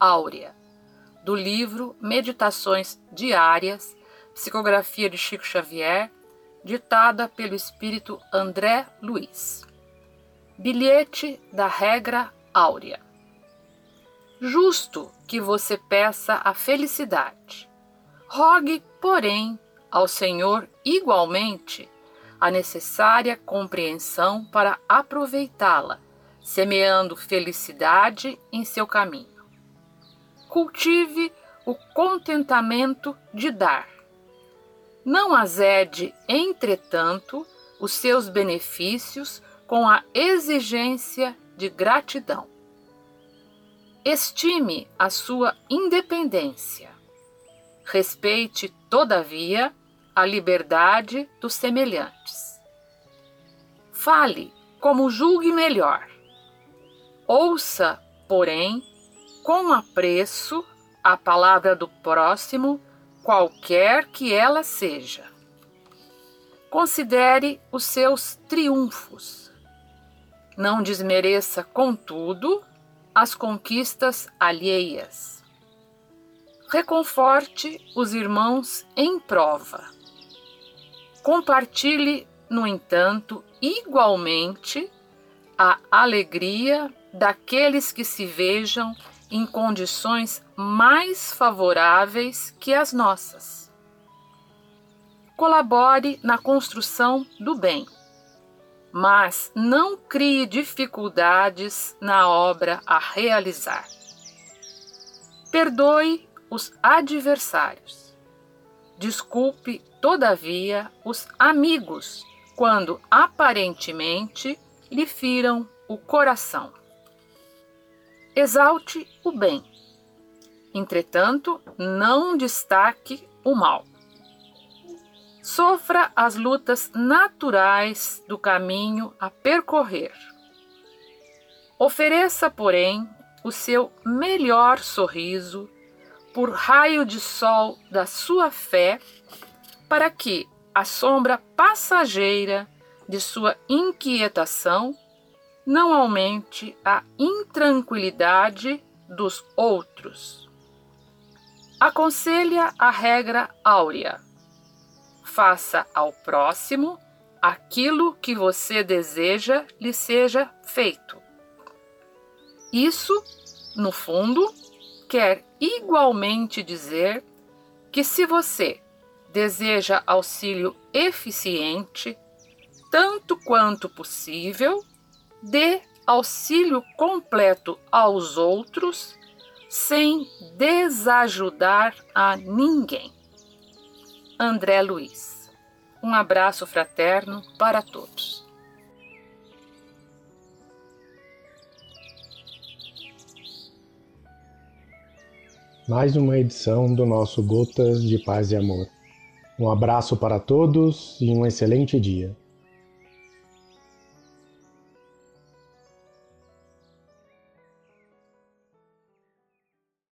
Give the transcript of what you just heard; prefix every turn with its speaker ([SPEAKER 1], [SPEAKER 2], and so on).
[SPEAKER 1] Áurea, do livro Meditações Diárias, psicografia de Chico Xavier, ditada pelo espírito André Luiz. Bilhete da Regra Áurea. Justo que você peça a felicidade. Rogue, porém, ao Senhor igualmente a necessária compreensão para aproveitá-la, semeando felicidade em seu caminho. Cultive o contentamento de dar. Não azede, entretanto, os seus benefícios com a exigência de gratidão. Estime a sua independência. Respeite, todavia, a liberdade dos semelhantes. Fale como julgue melhor. Ouça, porém, com apreço a palavra do próximo, qualquer que ela seja. Considere os seus triunfos. Não desmereça, contudo, as conquistas alheias. Reconforte os irmãos em prova Compartilhe, no entanto, igualmente a alegria daqueles que se vejam em condições mais favoráveis que as nossas. Colabore na construção do bem, mas não crie dificuldades na obra a realizar. Perdoe os adversários Desculpe, todavia, os amigos quando aparentemente lhe firam o coração. Exalte o bem. Entretanto, não destaque o mal. Sofra as lutas naturais do caminho a percorrer. Ofereça, porém, o seu melhor sorriso por raio de sol da sua fé, para que a sombra passageira de sua inquietação não aumente a intranquilidade dos outros. Aconselha a regra áurea: faça ao próximo aquilo que você deseja lhe seja feito. Isso, no fundo, quer igualmente dizer que se você deseja auxílio eficiente, tanto quanto possível, dê auxílio completo aos outros sem desajudar a ninguém. André Luiz. Um abraço fraterno para todos.
[SPEAKER 2] mais uma edição do nosso Gotas de Paz e Amor. Um abraço para todos e um excelente dia.